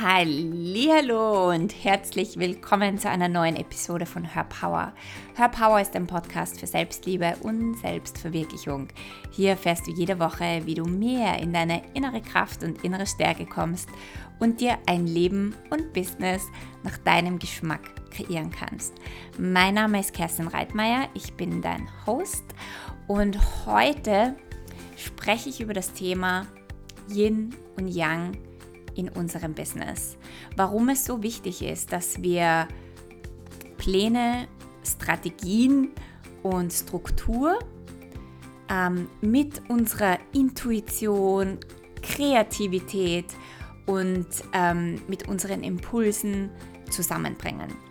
Hallo und herzlich willkommen zu einer neuen Episode von Hör Power. Hör Power ist ein Podcast für Selbstliebe und Selbstverwirklichung. Hier erfährst du jede Woche, wie du mehr in deine innere Kraft und innere Stärke kommst und dir ein Leben und Business nach deinem Geschmack kreieren kannst. Mein Name ist Kerstin Reitmeier, ich bin dein Host und heute spreche ich über das Thema Yin und Yang in unserem Business. Warum es so wichtig ist, dass wir Pläne, Strategien und Struktur ähm, mit unserer Intuition, Kreativität und ähm, mit unseren Impulsen zusammenbringen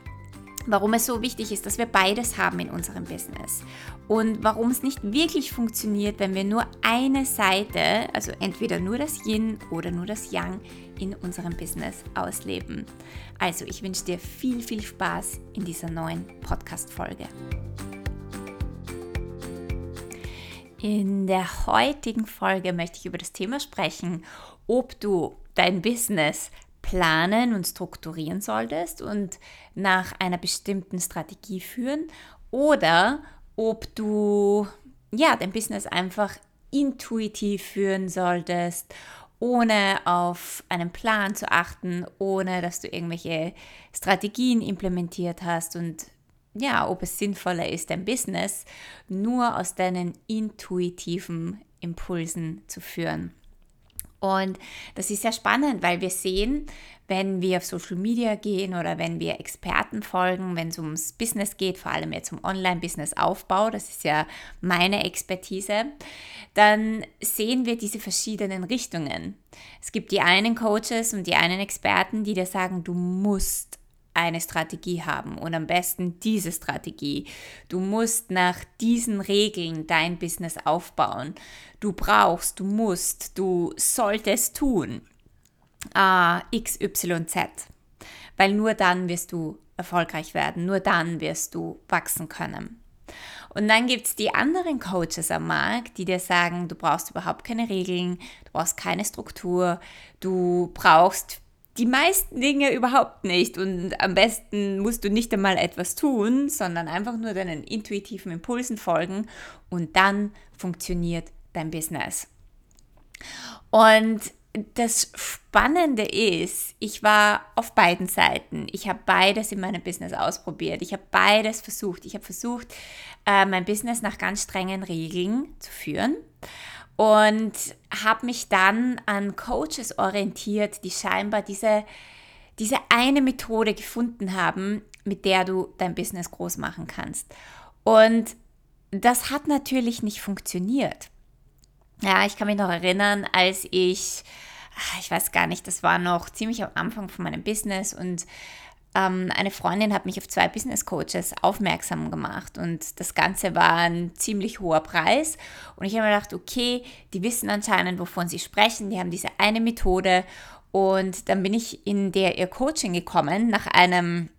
warum es so wichtig ist, dass wir beides haben in unserem Business und warum es nicht wirklich funktioniert, wenn wir nur eine Seite, also entweder nur das Yin oder nur das Yang in unserem Business ausleben. Also ich wünsche dir viel, viel Spaß in dieser neuen Podcast-Folge. In der heutigen Folge möchte ich über das Thema sprechen, ob du dein Business planen und strukturieren solltest und nach einer bestimmten Strategie führen oder ob du ja dein Business einfach intuitiv führen solltest, ohne auf einen Plan zu achten, ohne dass du irgendwelche Strategien implementiert hast und ja, ob es sinnvoller ist, dein Business nur aus deinen intuitiven Impulsen zu führen. Und das ist sehr spannend, weil wir sehen, wenn wir auf Social Media gehen oder wenn wir Experten folgen, wenn es ums Business geht, vor allem jetzt um Online-Business-Aufbau, das ist ja meine Expertise, dann sehen wir diese verschiedenen Richtungen. Es gibt die einen Coaches und die einen Experten, die dir sagen, du musst eine Strategie haben und am besten diese Strategie. Du musst nach diesen Regeln dein Business aufbauen. Du brauchst, du musst, du solltest tun. A, X, Y, Z. Weil nur dann wirst du erfolgreich werden, nur dann wirst du wachsen können. Und dann gibt es die anderen Coaches am Markt, die dir sagen, du brauchst überhaupt keine Regeln, du brauchst keine Struktur, du brauchst die meisten Dinge überhaupt nicht. Und am besten musst du nicht einmal etwas tun, sondern einfach nur deinen intuitiven Impulsen folgen und dann funktioniert dein Business. Und das Spannende ist, ich war auf beiden Seiten. Ich habe beides in meinem Business ausprobiert. Ich habe beides versucht. Ich habe versucht, äh, mein Business nach ganz strengen Regeln zu führen und habe mich dann an Coaches orientiert, die scheinbar diese, diese eine Methode gefunden haben, mit der du dein Business groß machen kannst. Und das hat natürlich nicht funktioniert. Ja, ich kann mich noch erinnern, als ich, ah, ich weiß gar nicht, das war noch ziemlich am Anfang von meinem Business und ähm, eine Freundin hat mich auf zwei Business Coaches aufmerksam gemacht und das Ganze war ein ziemlich hoher Preis. Und ich habe mir gedacht, okay, die wissen anscheinend, wovon sie sprechen, die haben diese eine Methode. Und dann bin ich in der ihr Coaching gekommen nach einem,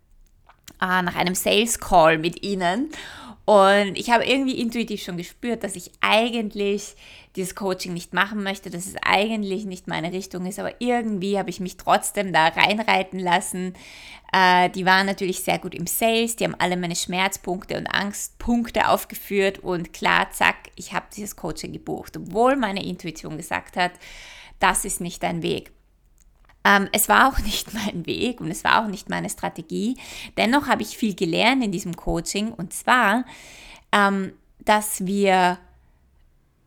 äh, nach einem Sales Call mit ihnen. Und ich habe irgendwie intuitiv schon gespürt, dass ich eigentlich dieses Coaching nicht machen möchte, dass es eigentlich nicht meine Richtung ist, aber irgendwie habe ich mich trotzdem da reinreiten lassen. Äh, die waren natürlich sehr gut im Sales, die haben alle meine Schmerzpunkte und Angstpunkte aufgeführt und klar, zack, ich habe dieses Coaching gebucht, obwohl meine Intuition gesagt hat, das ist nicht dein Weg. Ähm, es war auch nicht mein Weg und es war auch nicht meine Strategie. Dennoch habe ich viel gelernt in diesem Coaching und zwar, ähm, dass wir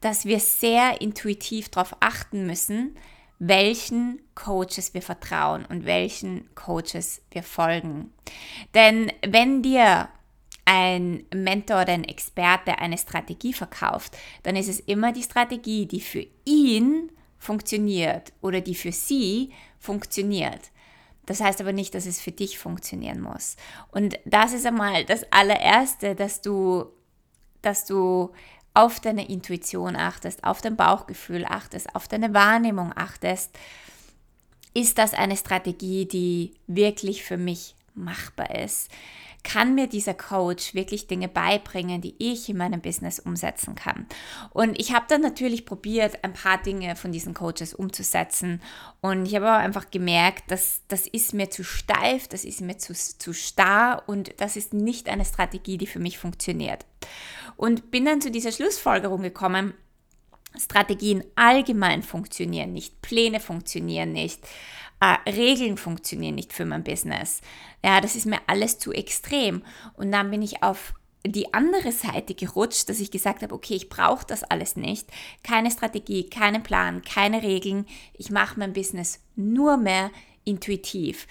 dass wir sehr intuitiv darauf achten müssen, welchen Coaches wir vertrauen und welchen Coaches wir folgen. Denn wenn dir ein Mentor oder ein Experte eine Strategie verkauft, dann ist es immer die Strategie, die für ihn funktioniert oder die für sie funktioniert. Das heißt aber nicht, dass es für dich funktionieren muss. Und das ist einmal das allererste, dass du, dass du auf deine Intuition achtest, auf dein Bauchgefühl achtest, auf deine Wahrnehmung achtest. Ist das eine Strategie, die wirklich für mich machbar ist? Kann mir dieser Coach wirklich Dinge beibringen, die ich in meinem Business umsetzen kann. Und ich habe dann natürlich probiert, ein paar Dinge von diesen Coaches umzusetzen. Und ich habe aber einfach gemerkt, dass das ist mir zu steif, das ist mir zu, zu starr und das ist nicht eine Strategie, die für mich funktioniert. Und bin dann zu dieser Schlussfolgerung gekommen, Strategien allgemein funktionieren nicht, Pläne funktionieren nicht, äh, Regeln funktionieren nicht für mein Business. Ja, das ist mir alles zu extrem. Und dann bin ich auf die andere Seite gerutscht, dass ich gesagt habe, okay, ich brauche das alles nicht. Keine Strategie, keinen Plan, keine Regeln. Ich mache mein Business nur mehr intuitiv.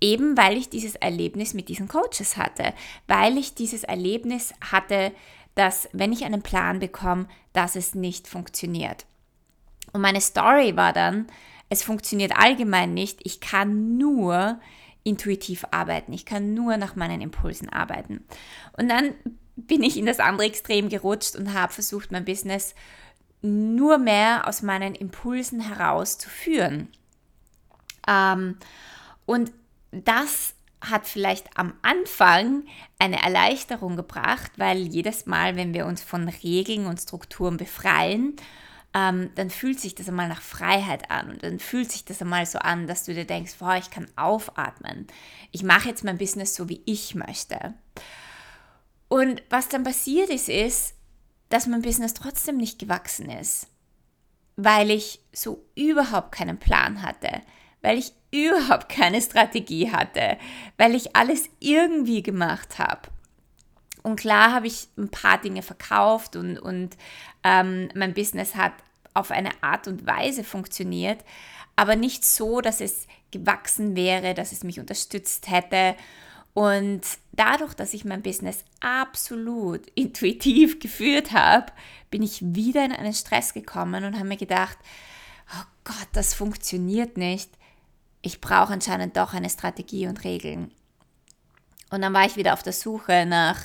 Eben weil ich dieses Erlebnis mit diesen Coaches hatte, weil ich dieses Erlebnis hatte, dass wenn ich einen Plan bekomme, dass es nicht funktioniert. Und meine Story war dann, es funktioniert allgemein nicht, ich kann nur intuitiv arbeiten, ich kann nur nach meinen Impulsen arbeiten. Und dann bin ich in das andere Extrem gerutscht und habe versucht, mein Business nur mehr aus meinen Impulsen heraus zu führen. Ähm, und das hat vielleicht am Anfang eine Erleichterung gebracht, weil jedes Mal, wenn wir uns von Regeln und Strukturen befreien, ähm, dann fühlt sich das einmal nach Freiheit an und dann fühlt sich das einmal so an, dass du dir denkst, boah, ich kann aufatmen. Ich mache jetzt mein Business so, wie ich möchte. Und was dann passiert ist, ist, dass mein Business trotzdem nicht gewachsen ist, weil ich so überhaupt keinen Plan hatte, weil ich überhaupt keine Strategie hatte, weil ich alles irgendwie gemacht habe. Und klar habe ich ein paar Dinge verkauft und, und ähm, mein Business hat auf eine Art und Weise funktioniert, aber nicht so, dass es gewachsen wäre, dass es mich unterstützt hätte. Und dadurch, dass ich mein Business absolut intuitiv geführt habe, bin ich wieder in einen Stress gekommen und habe mir gedacht, oh Gott, das funktioniert nicht ich brauche anscheinend doch eine Strategie und Regeln. Und dann war ich wieder auf der Suche nach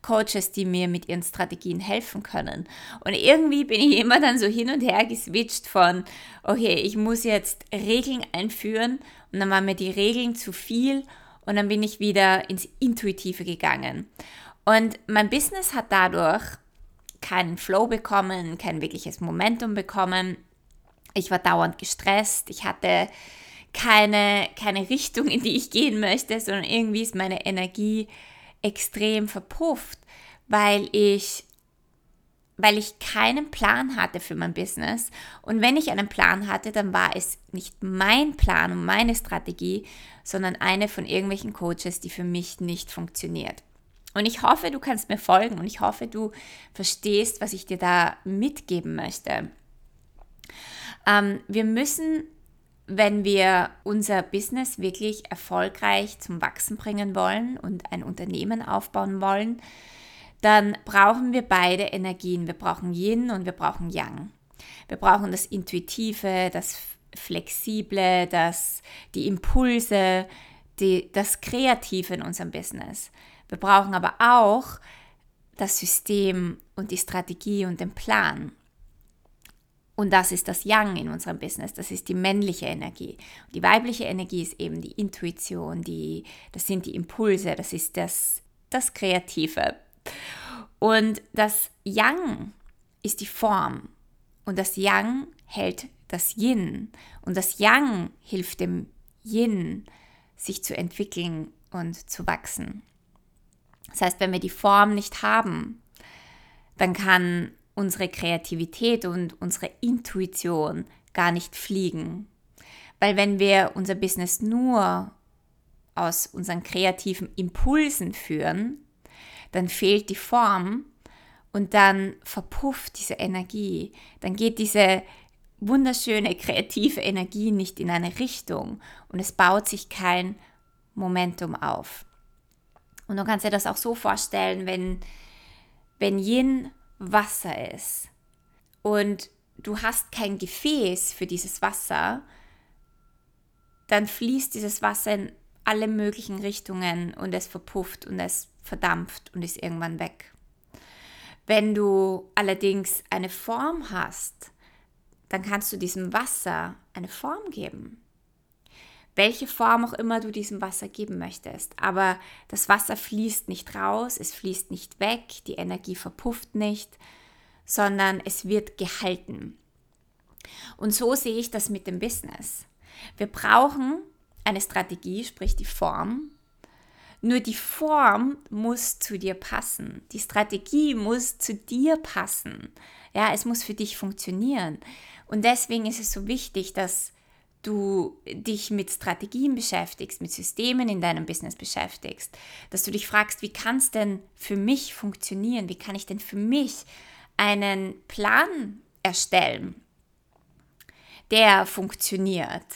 Coaches, die mir mit ihren Strategien helfen können. Und irgendwie bin ich immer dann so hin und her geswitcht von, okay, ich muss jetzt Regeln einführen und dann waren mir die Regeln zu viel und dann bin ich wieder ins Intuitive gegangen. Und mein Business hat dadurch keinen Flow bekommen, kein wirkliches Momentum bekommen. Ich war dauernd gestresst, ich hatte keine, keine Richtung, in die ich gehen möchte, sondern irgendwie ist meine Energie extrem verpufft, weil ich weil ich keinen Plan hatte für mein Business. Und wenn ich einen Plan hatte, dann war es nicht mein Plan und meine Strategie, sondern eine von irgendwelchen Coaches, die für mich nicht funktioniert. Und ich hoffe, du kannst mir folgen und ich hoffe, du verstehst, was ich dir da mitgeben möchte. Ähm, wir müssen wenn wir unser Business wirklich erfolgreich zum Wachsen bringen wollen und ein Unternehmen aufbauen wollen, dann brauchen wir beide Energien. Wir brauchen Yin und wir brauchen Yang. Wir brauchen das Intuitive, das Flexible, das, die Impulse, die, das Kreative in unserem Business. Wir brauchen aber auch das System und die Strategie und den Plan. Und das ist das Yang in unserem Business, das ist die männliche Energie. Und die weibliche Energie ist eben die Intuition, die, das sind die Impulse, das ist das, das Kreative. Und das Yang ist die Form. Und das Yang hält das Yin. Und das Yang hilft dem Yin, sich zu entwickeln und zu wachsen. Das heißt, wenn wir die Form nicht haben, dann kann unsere Kreativität und unsere Intuition gar nicht fliegen. Weil wenn wir unser Business nur aus unseren kreativen Impulsen führen, dann fehlt die Form und dann verpufft diese Energie. Dann geht diese wunderschöne kreative Energie nicht in eine Richtung und es baut sich kein Momentum auf. Und du kannst dir das auch so vorstellen, wenn, wenn Yin Wasser ist und du hast kein Gefäß für dieses Wasser, dann fließt dieses Wasser in alle möglichen Richtungen und es verpufft und es verdampft und ist irgendwann weg. Wenn du allerdings eine Form hast, dann kannst du diesem Wasser eine Form geben. Welche Form auch immer du diesem Wasser geben möchtest. Aber das Wasser fließt nicht raus, es fließt nicht weg, die Energie verpufft nicht, sondern es wird gehalten. Und so sehe ich das mit dem Business. Wir brauchen eine Strategie, sprich die Form. Nur die Form muss zu dir passen. Die Strategie muss zu dir passen. Ja, es muss für dich funktionieren. Und deswegen ist es so wichtig, dass du dich mit Strategien beschäftigst, mit Systemen in deinem Business beschäftigst, dass du dich fragst, wie kann es denn für mich funktionieren? Wie kann ich denn für mich einen Plan erstellen, der funktioniert?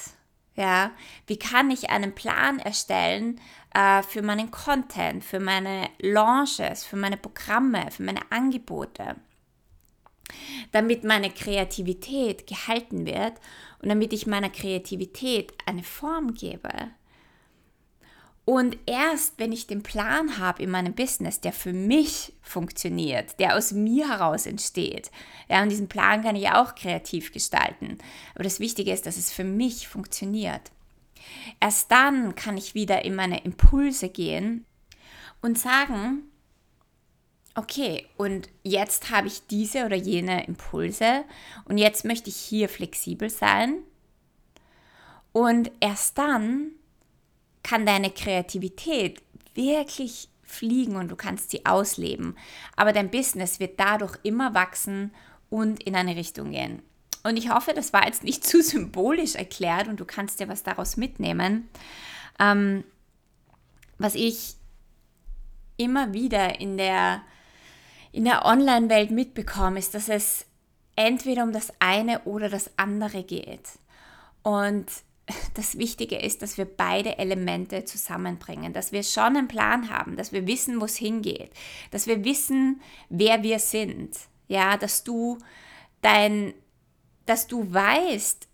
Ja, wie kann ich einen Plan erstellen äh, für meinen Content, für meine Launches, für meine Programme, für meine Angebote? damit meine Kreativität gehalten wird und damit ich meiner Kreativität eine Form gebe. Und erst wenn ich den Plan habe in meinem Business, der für mich funktioniert, der aus mir heraus entsteht, ja, und diesen Plan kann ich auch kreativ gestalten. Aber das Wichtige ist, dass es für mich funktioniert. Erst dann kann ich wieder in meine Impulse gehen und sagen, okay, und jetzt habe ich diese oder jene Impulse und jetzt möchte ich hier flexibel sein. Und erst dann kann deine Kreativität wirklich fliegen und du kannst sie ausleben. Aber dein Business wird dadurch immer wachsen und in eine Richtung gehen. Und ich hoffe, das war jetzt nicht zu symbolisch erklärt und du kannst dir was daraus mitnehmen. Ähm, was ich immer wieder in der in der Online-Welt mitbekomme, ist, dass es entweder um das eine oder das andere geht. Und das Wichtige ist, dass wir beide Elemente zusammenbringen, dass wir schon einen Plan haben, dass wir wissen, wo es hingeht, dass wir wissen, wer wir sind. Ja, dass du dein, dass du weißt,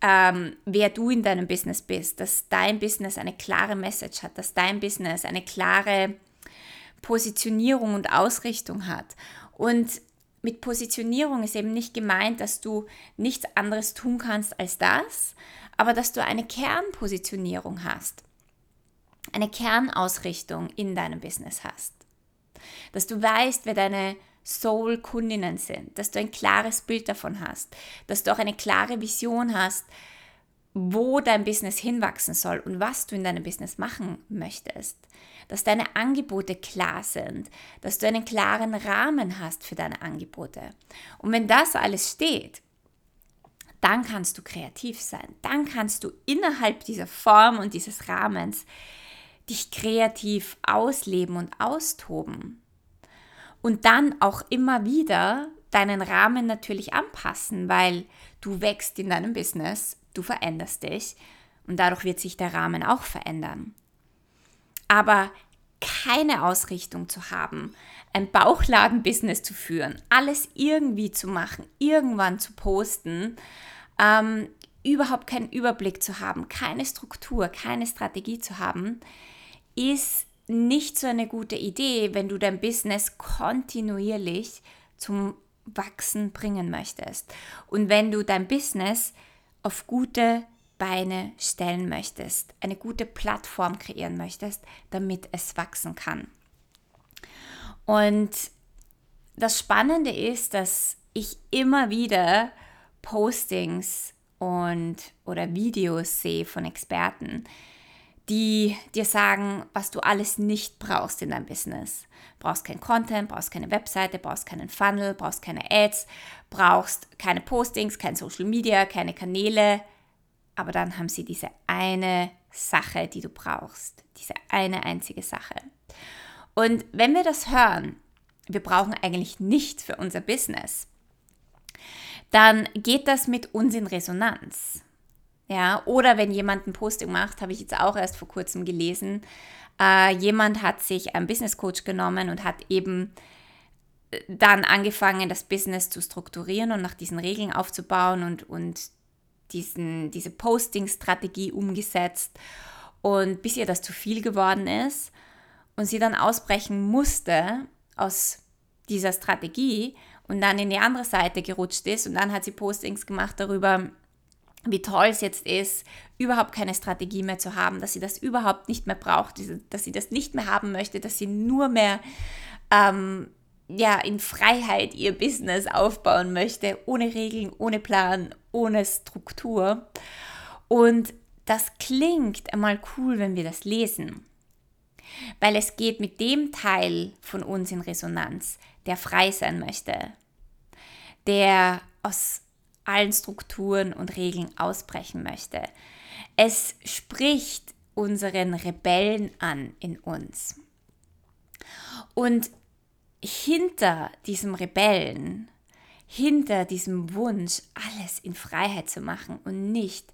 ähm, wer du in deinem Business bist, dass dein Business eine klare Message hat, dass dein Business eine klare Positionierung und Ausrichtung hat. Und mit Positionierung ist eben nicht gemeint, dass du nichts anderes tun kannst als das, aber dass du eine Kernpositionierung hast, eine Kernausrichtung in deinem Business hast. Dass du weißt, wer deine Soul-Kundinnen sind, dass du ein klares Bild davon hast, dass du auch eine klare Vision hast, wo dein Business hinwachsen soll und was du in deinem Business machen möchtest dass deine Angebote klar sind, dass du einen klaren Rahmen hast für deine Angebote. Und wenn das alles steht, dann kannst du kreativ sein. Dann kannst du innerhalb dieser Form und dieses Rahmens dich kreativ ausleben und austoben. Und dann auch immer wieder deinen Rahmen natürlich anpassen, weil du wächst in deinem Business, du veränderst dich und dadurch wird sich der Rahmen auch verändern. Aber keine Ausrichtung zu haben, ein Bauchladen-Business zu führen, alles irgendwie zu machen, irgendwann zu posten, ähm, überhaupt keinen Überblick zu haben, keine Struktur, keine Strategie zu haben, ist nicht so eine gute Idee, wenn du dein Business kontinuierlich zum Wachsen bringen möchtest. Und wenn du dein Business auf gute Beine stellen möchtest, eine gute Plattform kreieren möchtest, damit es wachsen kann. Und das Spannende ist, dass ich immer wieder Postings und oder Videos sehe von Experten, die dir sagen, was du alles nicht brauchst in deinem Business. Brauchst kein Content, brauchst keine Webseite, brauchst keinen Funnel, brauchst keine Ads, brauchst keine Postings, kein Social Media, keine Kanäle, aber dann haben sie diese eine Sache, die du brauchst, diese eine einzige Sache. Und wenn wir das hören, wir brauchen eigentlich nichts für unser Business, dann geht das mit uns in Resonanz. Ja, oder wenn jemand ein Posting macht, habe ich jetzt auch erst vor kurzem gelesen, äh, jemand hat sich einen Business Coach genommen und hat eben äh, dann angefangen, das Business zu strukturieren und nach diesen Regeln aufzubauen und, und diesen, diese Posting-Strategie umgesetzt und bis ihr das zu viel geworden ist und sie dann ausbrechen musste aus dieser Strategie und dann in die andere Seite gerutscht ist und dann hat sie Postings gemacht darüber, wie toll es jetzt ist, überhaupt keine Strategie mehr zu haben, dass sie das überhaupt nicht mehr braucht, dass sie das nicht mehr haben möchte, dass sie nur mehr ähm, ja, in Freiheit ihr Business aufbauen möchte, ohne Regeln, ohne Plan, ohne Struktur. Und das klingt einmal cool, wenn wir das lesen, weil es geht mit dem Teil von uns in Resonanz, der frei sein möchte, der aus allen Strukturen und Regeln ausbrechen möchte. Es spricht unseren Rebellen an in uns. Und hinter diesem Rebellen, hinter diesem Wunsch, alles in Freiheit zu machen und nicht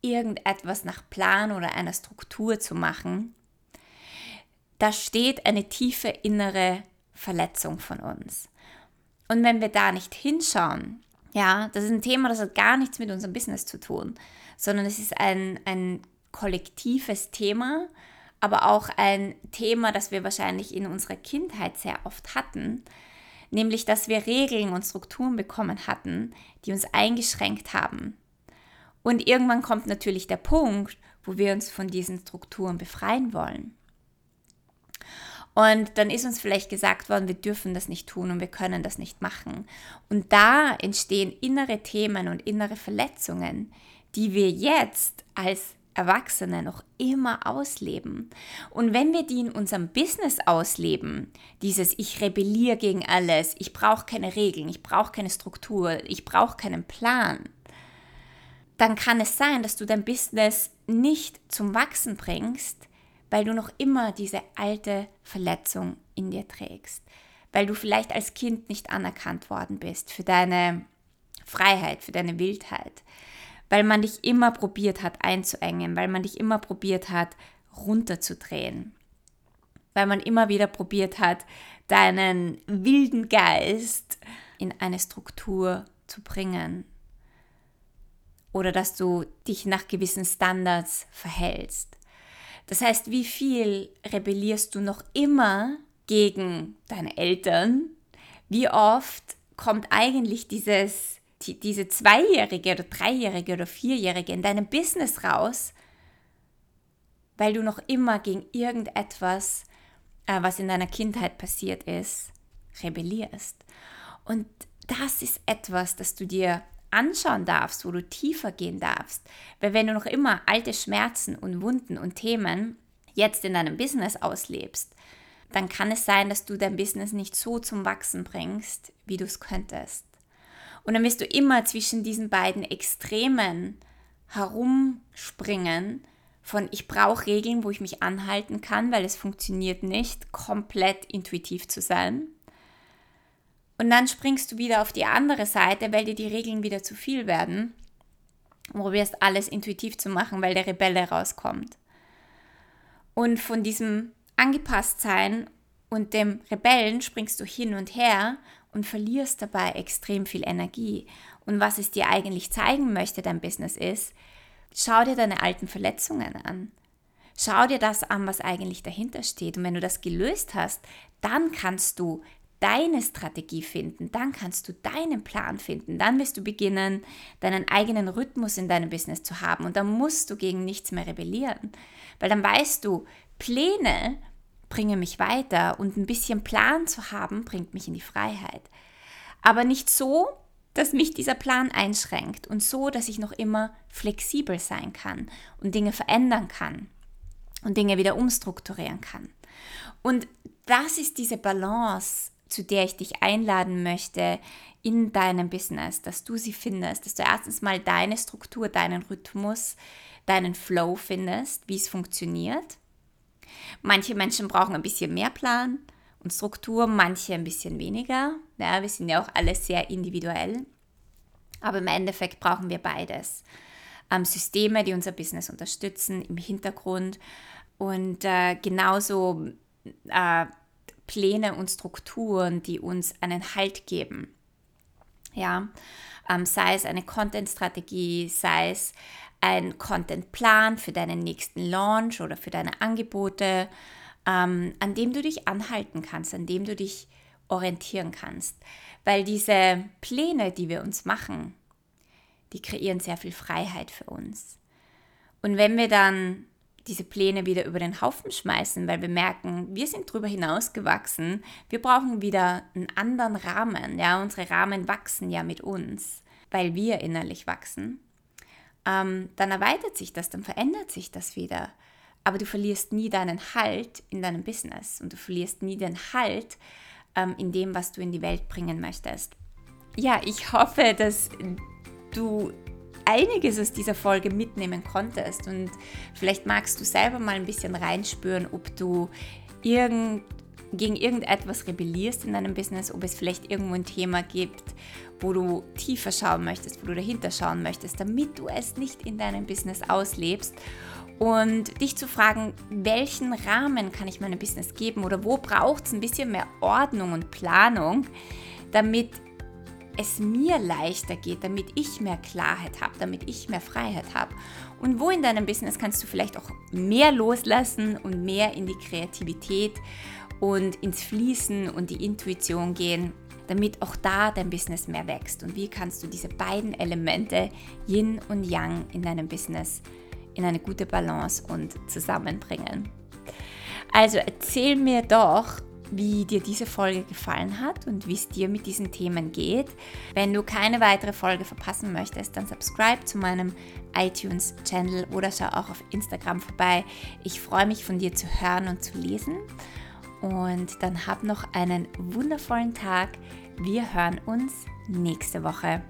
irgendetwas nach Plan oder einer Struktur zu machen, da steht eine tiefe innere Verletzung von uns. Und wenn wir da nicht hinschauen, ja, das ist ein Thema, das hat gar nichts mit unserem Business zu tun, sondern es ist ein, ein kollektives Thema, aber auch ein Thema, das wir wahrscheinlich in unserer Kindheit sehr oft hatten, nämlich dass wir Regeln und Strukturen bekommen hatten, die uns eingeschränkt haben. Und irgendwann kommt natürlich der Punkt, wo wir uns von diesen Strukturen befreien wollen. Und dann ist uns vielleicht gesagt worden, wir dürfen das nicht tun und wir können das nicht machen. Und da entstehen innere Themen und innere Verletzungen, die wir jetzt als Erwachsene noch immer ausleben. Und wenn wir die in unserem Business ausleben, dieses ich rebelliere gegen alles, ich brauche keine Regeln, ich brauche keine Struktur, ich brauche keinen Plan, dann kann es sein, dass du dein Business nicht zum Wachsen bringst, weil du noch immer diese alte Verletzung in dir trägst, weil du vielleicht als Kind nicht anerkannt worden bist für deine Freiheit, für deine Wildheit, weil man dich immer probiert hat einzuengen, weil man dich immer probiert hat runterzudrehen, weil man immer wieder probiert hat, deinen wilden Geist in eine Struktur zu bringen oder dass du dich nach gewissen Standards verhältst. Das heißt, wie viel rebellierst du noch immer gegen deine Eltern? Wie oft kommt eigentlich dieses, die, diese Zweijährige oder Dreijährige oder Vierjährige in deinem Business raus, weil du noch immer gegen irgendetwas, äh, was in deiner Kindheit passiert ist, rebellierst. Und das ist etwas, das du dir anschauen darfst, wo du tiefer gehen darfst. Weil wenn du noch immer alte Schmerzen und Wunden und Themen jetzt in deinem Business auslebst, dann kann es sein, dass du dein Business nicht so zum Wachsen bringst, wie du es könntest. Und dann wirst du immer zwischen diesen beiden Extremen herumspringen, von ich brauche Regeln, wo ich mich anhalten kann, weil es funktioniert nicht, komplett intuitiv zu sein, und dann springst du wieder auf die andere Seite, weil dir die Regeln wieder zu viel werden. Und probierst alles intuitiv zu machen, weil der Rebelle rauskommt. Und von diesem Angepasstsein und dem Rebellen springst du hin und her und verlierst dabei extrem viel Energie. Und was es dir eigentlich zeigen möchte, dein Business ist, schau dir deine alten Verletzungen an. Schau dir das an, was eigentlich dahinter steht. Und wenn du das gelöst hast, dann kannst du deine Strategie finden, dann kannst du deinen Plan finden, dann wirst du beginnen, deinen eigenen Rhythmus in deinem Business zu haben und dann musst du gegen nichts mehr rebellieren, weil dann weißt du, Pläne bringen mich weiter und ein bisschen Plan zu haben, bringt mich in die Freiheit. Aber nicht so, dass mich dieser Plan einschränkt und so, dass ich noch immer flexibel sein kann und Dinge verändern kann und Dinge wieder umstrukturieren kann. Und das ist diese Balance, zu der ich dich einladen möchte in deinem Business, dass du sie findest, dass du erstens mal deine Struktur, deinen Rhythmus, deinen Flow findest, wie es funktioniert. Manche Menschen brauchen ein bisschen mehr Plan und Struktur, manche ein bisschen weniger. Ja, wir sind ja auch alle sehr individuell. Aber im Endeffekt brauchen wir beides. Ähm, Systeme, die unser Business unterstützen im Hintergrund und äh, genauso äh, Pläne und Strukturen, die uns einen Halt geben. Ja, ähm, sei es eine Content-Strategie, sei es ein Content-Plan für deinen nächsten Launch oder für deine Angebote, ähm, an dem du dich anhalten kannst, an dem du dich orientieren kannst. Weil diese Pläne, die wir uns machen, die kreieren sehr viel Freiheit für uns. Und wenn wir dann diese Pläne wieder über den Haufen schmeißen, weil wir merken, wir sind darüber hinausgewachsen, wir brauchen wieder einen anderen Rahmen. Ja, unsere Rahmen wachsen ja mit uns, weil wir innerlich wachsen. Ähm, dann erweitert sich das, dann verändert sich das wieder. Aber du verlierst nie deinen Halt in deinem Business und du verlierst nie den Halt ähm, in dem, was du in die Welt bringen möchtest. Ja, ich hoffe, dass du einiges aus dieser Folge mitnehmen konntest und vielleicht magst du selber mal ein bisschen reinspüren, ob du irgend, gegen irgendetwas rebellierst in deinem Business, ob es vielleicht irgendwo ein Thema gibt, wo du tiefer schauen möchtest, wo du dahinter schauen möchtest, damit du es nicht in deinem Business auslebst und dich zu fragen, welchen Rahmen kann ich meinem Business geben oder wo braucht es ein bisschen mehr Ordnung und Planung, damit es mir leichter geht, damit ich mehr Klarheit habe, damit ich mehr Freiheit habe. Und wo in deinem Business kannst du vielleicht auch mehr loslassen und mehr in die Kreativität und ins Fließen und die Intuition gehen, damit auch da dein Business mehr wächst. Und wie kannst du diese beiden Elemente, Yin und Yang, in deinem Business in eine gute Balance und zusammenbringen? Also erzähl mir doch, wie dir diese Folge gefallen hat und wie es dir mit diesen Themen geht. Wenn du keine weitere Folge verpassen möchtest, dann subscribe zu meinem iTunes-Channel oder schau auch auf Instagram vorbei. Ich freue mich von dir zu hören und zu lesen. Und dann hab noch einen wundervollen Tag. Wir hören uns nächste Woche.